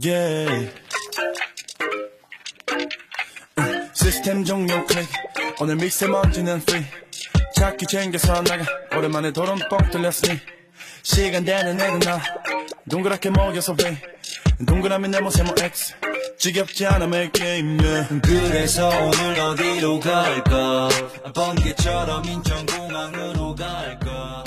Yeah. 시스템 종료 클릭 오늘 미세먼지는 free. 찾기 챙겨서 나가. 오랜만에 도론 뻥 뚫렸으니. 시간 되는 애들 나. 동그랗게 먹여서 왜 동그라미 네모 세 모 X. 지겹지 않아 매 게임 yeah. 그래서 오늘 어디로 갈까? 번개처럼 인천공항으로 갈까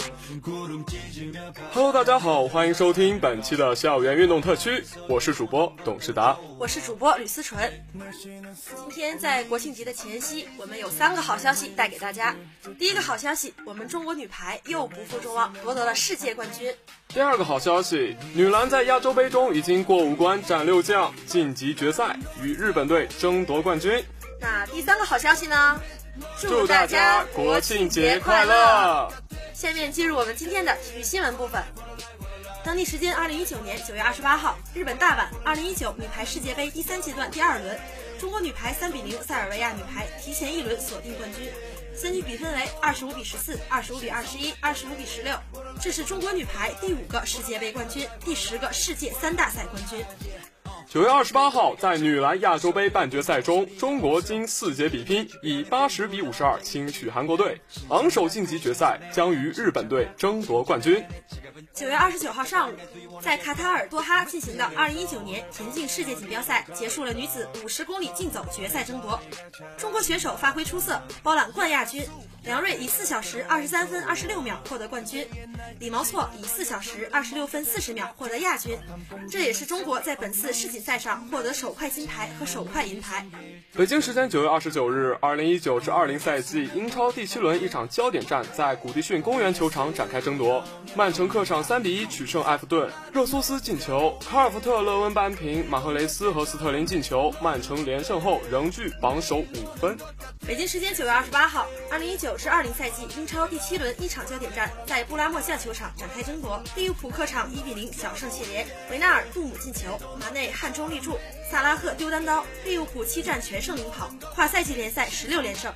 Hello，大家好，欢迎收听本期的校园运动特区，我是主播董事达，我是主播吕思纯。今天在国庆节的前夕，我们有三个好消息带给大家。第一个好消息，我们中国女排又不负众望夺得了世界冠军。第二个好消息，女篮在亚洲杯中已经过五关斩六将，晋级决赛，与日本队争夺冠军。那第三个好消息呢？祝大家国庆节快乐！下面进入我们今天的体育新闻部分。当地时间二零一九年九月二十八号，日本大阪二零一九女排世界杯第三阶段第二轮，中国女排三比零塞尔维亚女排提前一轮锁定冠军，三局比分为二十五比十四、二十五比二十一、二十五比十六，这是中国女排第五个世界杯冠军，第十个世界三大赛冠军。九月二十八号，在女篮亚洲杯半决赛中，中国经四节比拼，以八十比五十二轻取韩国队，昂首晋级决赛，将与日本队争夺冠军。九月二十九号上午，在卡塔尔多哈进行的二零一九年田径世界锦标赛结束了女子五十公里竞走决赛争夺，中国选手发挥出色，包揽冠亚军。梁瑞以四小时二十三分二十六秒获得冠军，李毛错以四小时二十六分四十秒获得亚军，这也是中国在本次世锦赛上获得首块金牌和首块银牌。北京时间九月二十九日，二零一九至二零赛季英超第七轮一场焦点战在古迪逊公园球场展开争夺，曼城客场三比一取胜埃弗顿，热苏斯进球，卡尔福特、勒温扳平，马赫雷斯和斯特林进球，曼城连胜后仍居榜首五分。北京时间九月二十八号，二零一九。至二零赛季英超第七轮一场焦点战在布拉莫夏球场展开争夺，利物浦客场一比零小胜谢联，维纳尔杜姆进球，马内汉中立柱，萨拉赫丢单刀，利物浦七战全胜领跑，跨赛季联赛十六连胜。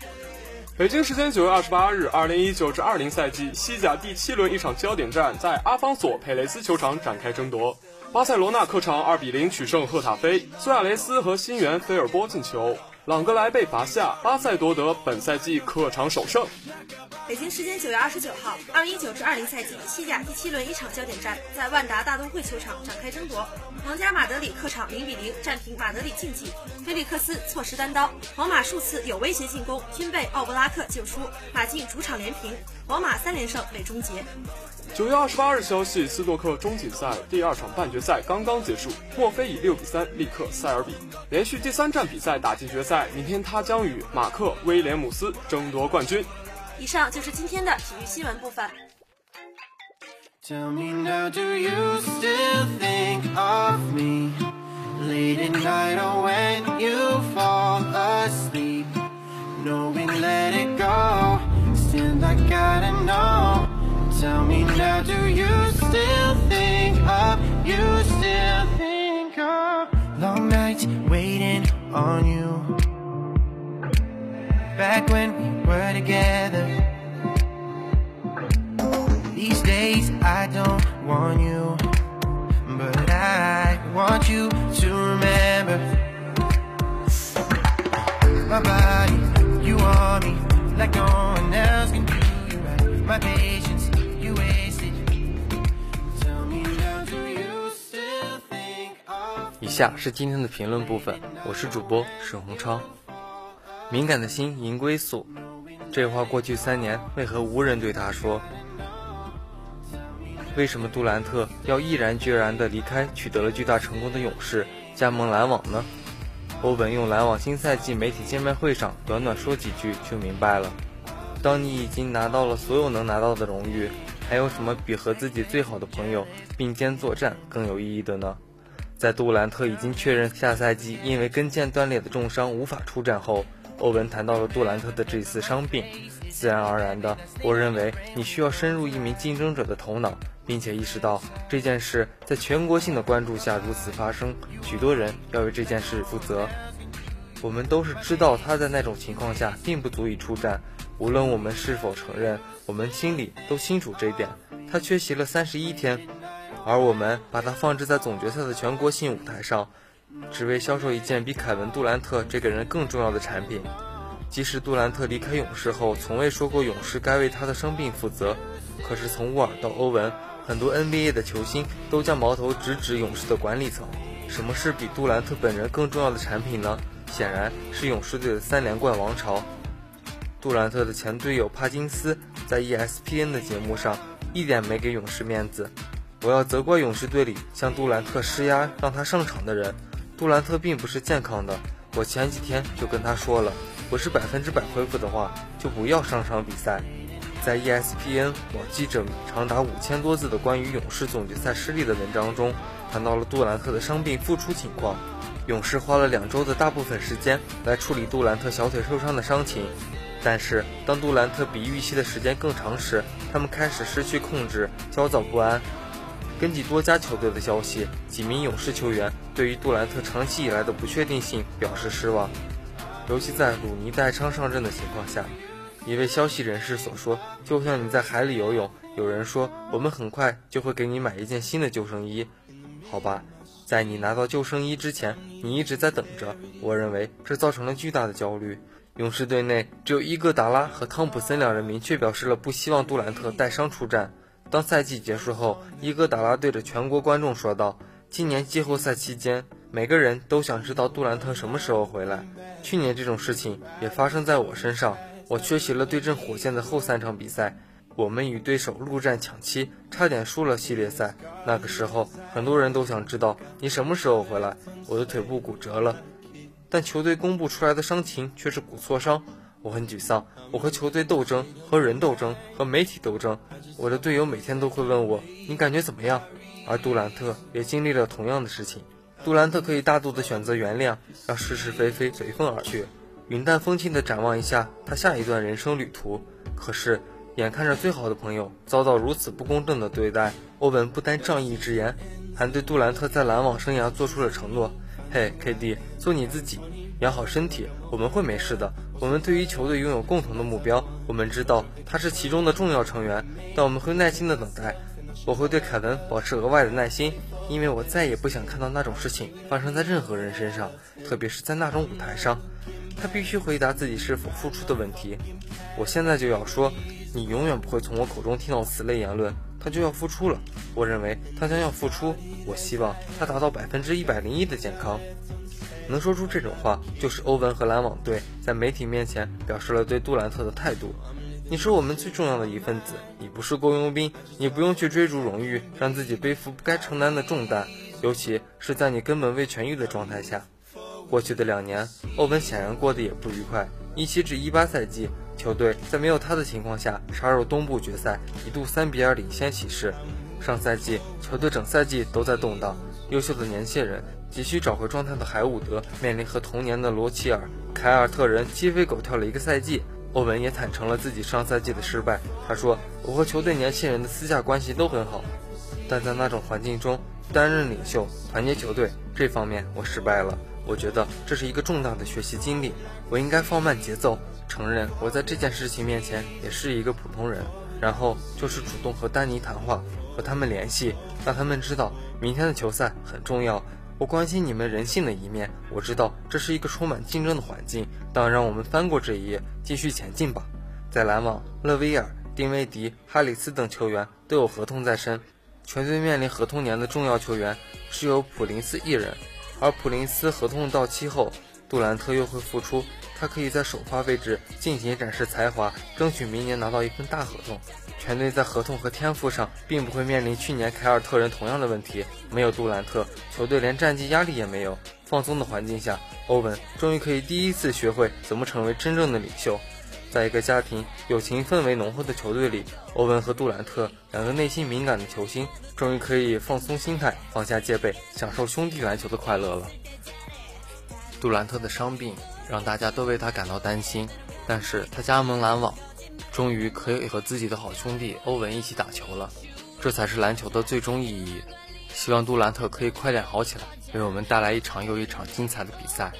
北京时间九月二十八日，二零一九至二零赛季西甲第七轮一场焦点战在阿方索佩雷斯球场展开争夺，巴塞罗那客场二比零取胜赫塔菲，苏亚雷斯和新援菲尔波进球。朗格莱被罚下，巴塞夺得本赛季客场首胜。北京时间九月二十九号，二零一九至二零赛季西甲第七轮一场焦点战在万达大都会球场展开争夺。皇家马德里客场零比零战平马德里竞技，菲利克斯错失单刀，皇马数次有威胁进攻，均被奥布拉克救出，马竞主场连平，皇马三连胜被终结。九月二十八日消息，斯诺克中锦赛第二场半决赛刚刚结束，墨菲以六比三力克塞尔比，连续第三站比赛打进决赛。明天他将与马克威廉姆斯争夺冠军。以上就是今天的体育新闻部分。Tell me now, do you still think of, you still think of Long nights waiting on you? Back when we were together. These days I don't want you, 下是今天的评论部分，我是主播沈洪超。敏感的心迎归宿，这话过去三年为何无人对他说？为什么杜兰特要毅然决然地离开取得了巨大成功的勇士，加盟篮网呢？欧文用篮网新赛季媒体见面会上短短说几句就明白了。当你已经拿到了所有能拿到的荣誉，还有什么比和自己最好的朋友并肩作战更有意义的呢？在杜兰特已经确认下赛季因为跟腱断裂的重伤无法出战后，欧文谈到了杜兰特的这次伤病。自然而然的，我认为你需要深入一名竞争者的头脑，并且意识到这件事在全国性的关注下如此发生，许多人要为这件事负责。我们都是知道他在那种情况下并不足以出战，无论我们是否承认，我们心里都清楚这一点。他缺席了三十一天，而我们把他放置在总决赛的全国性舞台上，只为销售一件比凯文·杜兰特这个人更重要的产品。即使杜兰特离开勇士后，从未说过勇士该为他的生病负责，可是从沃尔到欧文，很多 NBA 的球星都将矛头直指勇士的管理层。什么是比杜兰特本人更重要的产品呢？显然是勇士队的三连冠王朝。杜兰特的前队友帕金斯在 ESPN 的节目上一点没给勇士面子。我要责怪勇士队里向杜兰特施压让他上场的人。杜兰特并不是健康的，我前几天就跟他说了。不是百分之百恢复的话，就不要上场比赛。在 ESPN 网记者长达五千多字的关于勇士总决赛失利的文章中，谈到了杜兰特的伤病复出情况。勇士花了两周的大部分时间来处理杜兰特小腿受伤的伤情，但是当杜兰特比预期的时间更长时，他们开始失去控制，焦躁不安。根据多家球队的消息，几名勇士球员对于杜兰特长期以来的不确定性表示失望。尤其在鲁尼带伤上阵的情况下，一位消息人士所说：“就像你在海里游泳，有人说我们很快就会给你买一件新的救生衣，好吧？在你拿到救生衣之前，你一直在等着。我认为这造成了巨大的焦虑。勇士队内只有伊戈达拉和汤普森两人明确表示了不希望杜兰特带伤出战。当赛季结束后，伊戈达拉对着全国观众说道：‘今年季后赛期间。’”每个人都想知道杜兰特什么时候回来。去年这种事情也发生在我身上，我缺席了对阵火箭的后三场比赛。我们与对手陆战抢七，差点输了系列赛。那个时候，很多人都想知道你什么时候回来。我的腿部骨折了，但球队公布出来的伤情却是骨挫伤。我很沮丧。我和球队斗争，和人斗争，和媒体斗争。我的队友每天都会问我：“你感觉怎么样？”而杜兰特也经历了同样的事情。杜兰特可以大度地选择原谅，让是是非非随风而去，云淡风轻地展望一下他下一段人生旅途。可是，眼看着最好的朋友遭到如此不公正的对待，欧文不单仗义直言，还对杜兰特在篮网生涯做出了承诺：“嘿，KD，做你自己，养好身体，我们会没事的。我们对于球队拥有共同的目标，我们知道他是其中的重要成员，但我们会耐心地等待。我会对凯文保持额外的耐心。”因为我再也不想看到那种事情发生在任何人身上，特别是在那种舞台上。他必须回答自己是否付出的问题。我现在就要说，你永远不会从我口中听到此类言论。他就要付出了，我认为他将要付出。我希望他达到百分之一百零一的健康。能说出这种话，就是欧文和篮网队在媒体面前表示了对杜兰特的态度。你是我们最重要的一份子，你不是雇佣兵，你不用去追逐荣誉，让自己背负不该承担的重担，尤其是在你根本未痊愈的状态下。过去的两年，欧文显然过得也不愉快。一七至一八赛季，球队在没有他的情况下杀入东部决赛，一度三比二领先骑士。上赛季，球队整赛季都在动荡，优秀的年轻人急需找回状态的海伍德面临和同年的罗齐尔、凯尔特人鸡飞狗跳了一个赛季。欧文也坦诚了自己上赛季的失败。他说：“我和球队年轻人的私下关系都很好，但在那种环境中担任领袖、团结球队这方面我失败了。我觉得这是一个重大的学习经历。我应该放慢节奏，承认我在这件事情面前也是一个普通人。然后就是主动和丹尼谈话，和他们联系，让他们知道明天的球赛很重要。我关心你们人性的一面，我知道这是一个充满竞争的环境，但让我们翻过这一页，继续前进吧。在篮网，勒维尔、丁威迪、哈里斯等球员都有合同在身，全队面临合同年的重要球员只有普林斯一人，而普林斯合同到期后，杜兰特又会复出，他可以在首发位置尽情展示才华，争取明年拿到一份大合同。全队在合同和天赋上并不会面临去年凯尔特人同样的问题。没有杜兰特，球队连战绩压力也没有。放松的环境下，欧文终于可以第一次学会怎么成为真正的领袖。在一个家庭、友情氛围浓厚的球队里，欧文和杜兰特两个内心敏感的球星，终于可以放松心态，放下戒备，享受兄弟篮球的快乐了。杜兰特的伤病让大家都为他感到担心，但是他加盟篮网。终于可以和自己的好兄弟欧文一起打球了，这才是篮球的最终意义。希望杜兰特可以快点好起来，为我们带来一场又一场精彩的比赛。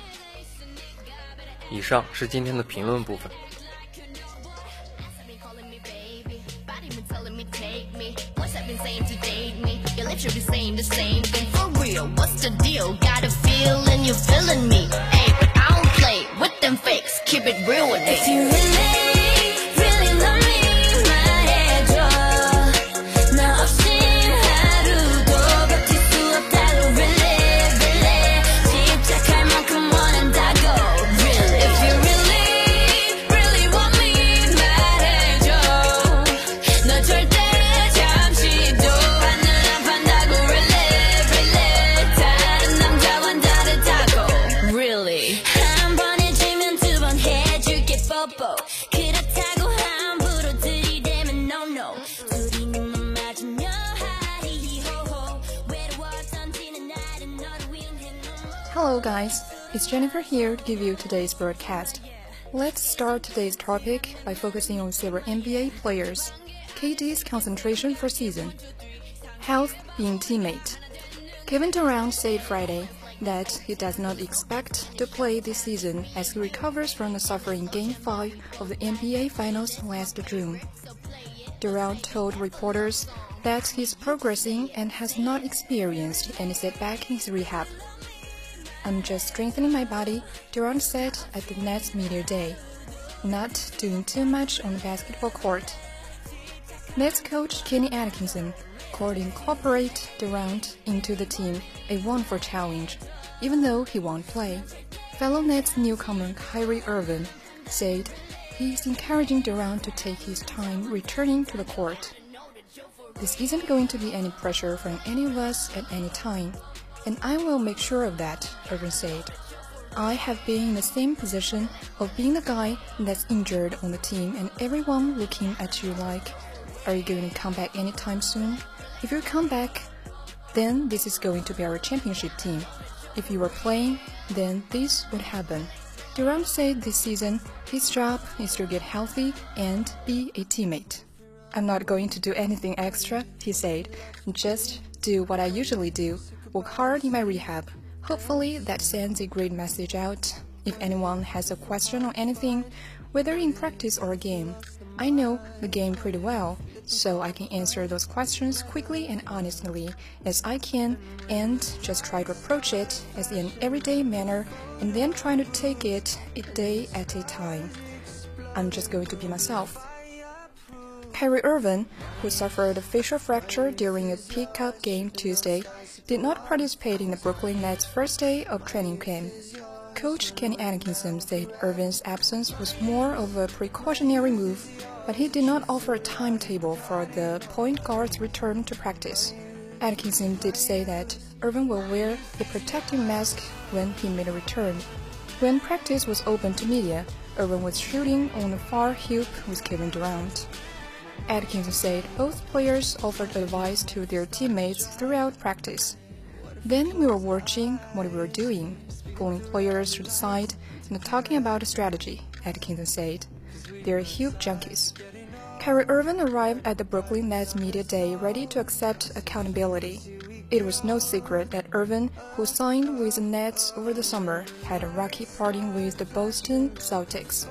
以上是今天的评论部分。them fakes, keep it real with me. If you guys, it's Jennifer here to give you today's broadcast. Let's start today's topic by focusing on several NBA players. KD's concentration for season. Health being teammate. Kevin Durant said Friday that he does not expect to play this season as he recovers from the suffering Game 5 of the NBA Finals last June. Durant told reporters that he's progressing and has not experienced any setback in his rehab. I'm just strengthening my body, Durant said at the Nets media day. Not doing too much on the basketball court. Nets coach Kenny Atkinson called incorporate Durant into the team a wonderful challenge, even though he won't play. Fellow Nets newcomer Kyrie Irving said he's encouraging Durant to take his time returning to the court. This isn't going to be any pressure from any of us at any time and I will make sure of that, Irvin said. I have been in the same position of being the guy that's injured on the team and everyone looking at you like, are you going to come back anytime soon? If you come back, then this is going to be our championship team. If you were playing, then this would happen. Durant said this season his job is to get healthy and be a teammate. I'm not going to do anything extra, he said, just do what I usually do work hard in my rehab. Hopefully, that sends a great message out. If anyone has a question on anything, whether in practice or a game, I know the game pretty well, so I can answer those questions quickly and honestly as I can and just try to approach it as in an everyday manner and then try to take it a day at a time. I'm just going to be myself. Kyrie Irvin, who suffered a facial fracture during a pickup game Tuesday, did not participate in the Brooklyn Nets' first day of training camp. Coach Kenny Atkinson said Irving's absence was more of a precautionary move, but he did not offer a timetable for the point guard's return to practice. Atkinson did say that Irving will wear a protective mask when he made a return. When practice was open to media, Irving was shooting on the far hoop with Kevin Durant. Atkinson said both players offered advice to their teammates throughout practice. Then we were watching what we were doing, pulling players to the side and talking about strategy, Atkinson said. They're huge junkies. Kyrie Irving arrived at the Brooklyn Nets media day ready to accept accountability. It was no secret that Irving, who signed with the Nets over the summer, had a rocky parting with the Boston Celtics.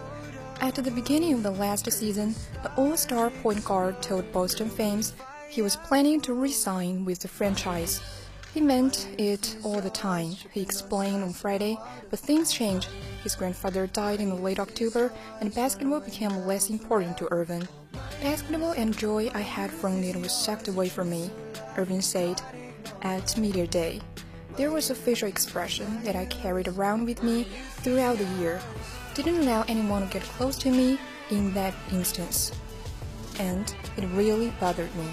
At the beginning of the last season, the all-star point guard told Boston fans he was planning to resign with the franchise. He meant it all the time, he explained on Friday, but things changed. His grandfather died in late October, and basketball became less important to Irvin. Basketball and joy I had from it was sucked away from me, Irvin said at Media Day. There was a facial expression that I carried around with me throughout the year. Didn't allow anyone to get close to me in that instance. And it really bothered me.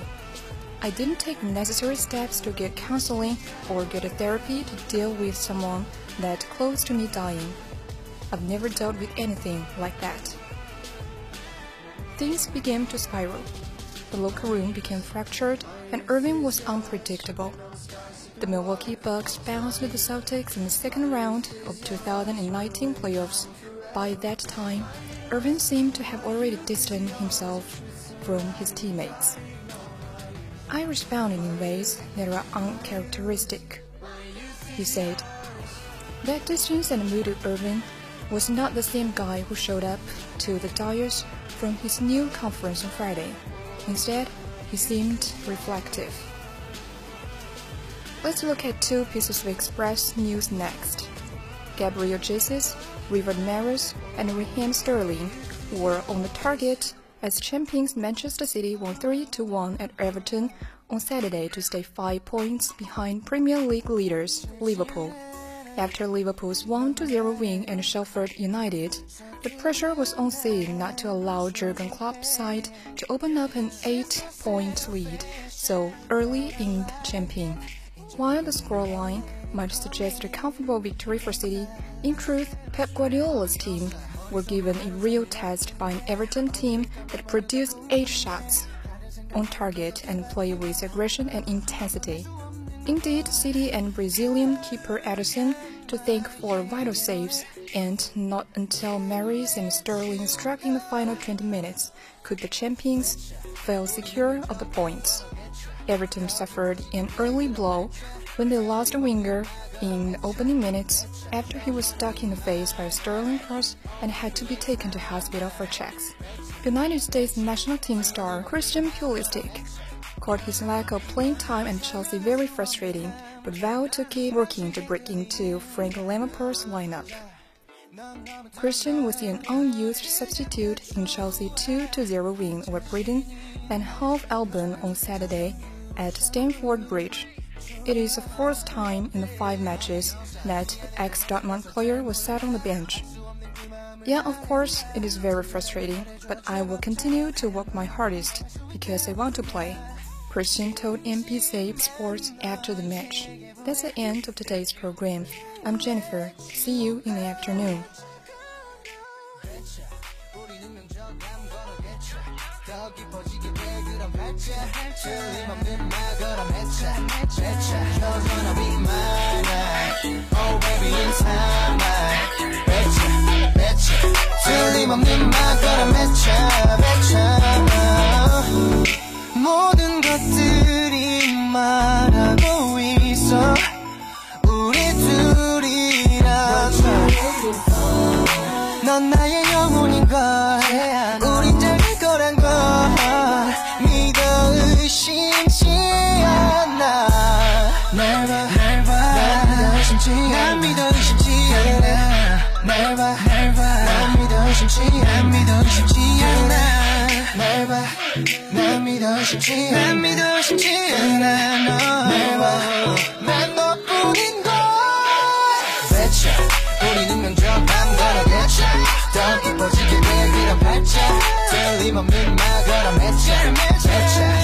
I didn't take necessary steps to get counseling or get a therapy to deal with someone that close to me dying. I've never dealt with anything like that. Things began to spiral. The locker room became fractured and Irving was unpredictable. The Milwaukee Bucks bounced the Celtics in the second round of 2019 playoffs. By that time, Irving seemed to have already distanced himself from his teammates. I responded in ways that are uncharacteristic. He said, That distance and mood of Irving was not the same guy who showed up to the Dyers from his new conference on Friday. Instead, he seemed reflective. Let's look at two pieces of Express news next. Gabriel Jesus, River Maris, and Raheem Sterling were on the target as champions Manchester City won 3-1 at Everton on Saturday to stay 5 points behind Premier League leaders Liverpool. After Liverpool's 1-0 win at Sheffield United, the pressure was on City not to allow Jurgen Klopp's side to open up an 8-point lead so early in the champion. While the scoreline might suggest a comfortable victory for City, in truth, Pep Guardiola's team were given a real test by an Everton team that produced eight shots on target and played with aggression and intensity. Indeed, City and Brazilian keeper Edison to thank for vital saves, and not until Maris and Sterling struck in the final 20 minutes could the champions feel secure of the points. Everton suffered an early blow when they lost a winger in the opening minutes after he was struck in the face by a Sterling cross and had to be taken to hospital for checks. United States national team star Christian Pulisic called his lack of playing time at Chelsea very frustrating, but vowed to keep working to break into Frank Lampard's lineup. Christian was an unused substitute in Chelsea 2-0 win over Britain and Hove Albion on Saturday at Stamford Bridge. It is the fourth time in the five matches that ex-Dortmund player was sat on the bench. Yeah, of course, it is very frustrating, but I will continue to work my hardest because I want to play. Christian told NBC Sports after the match. That's the end of today's program. I'm Jennifer. See you in the afternoon. Oh baby in time betcha betcha 틀림없는 말 걸어 맺혀 맺혀 모든 것들이 말하고 있어. 우리 둘이란 넌 나의 싶지 난 믿어 싶지 않아 너난 너뿐인 걸. 외쳐. 우리는 먼저 밤걸어겠죠 더 깊어지게 내 길어 발자 틀림없는 말 걸어 맺자 맺자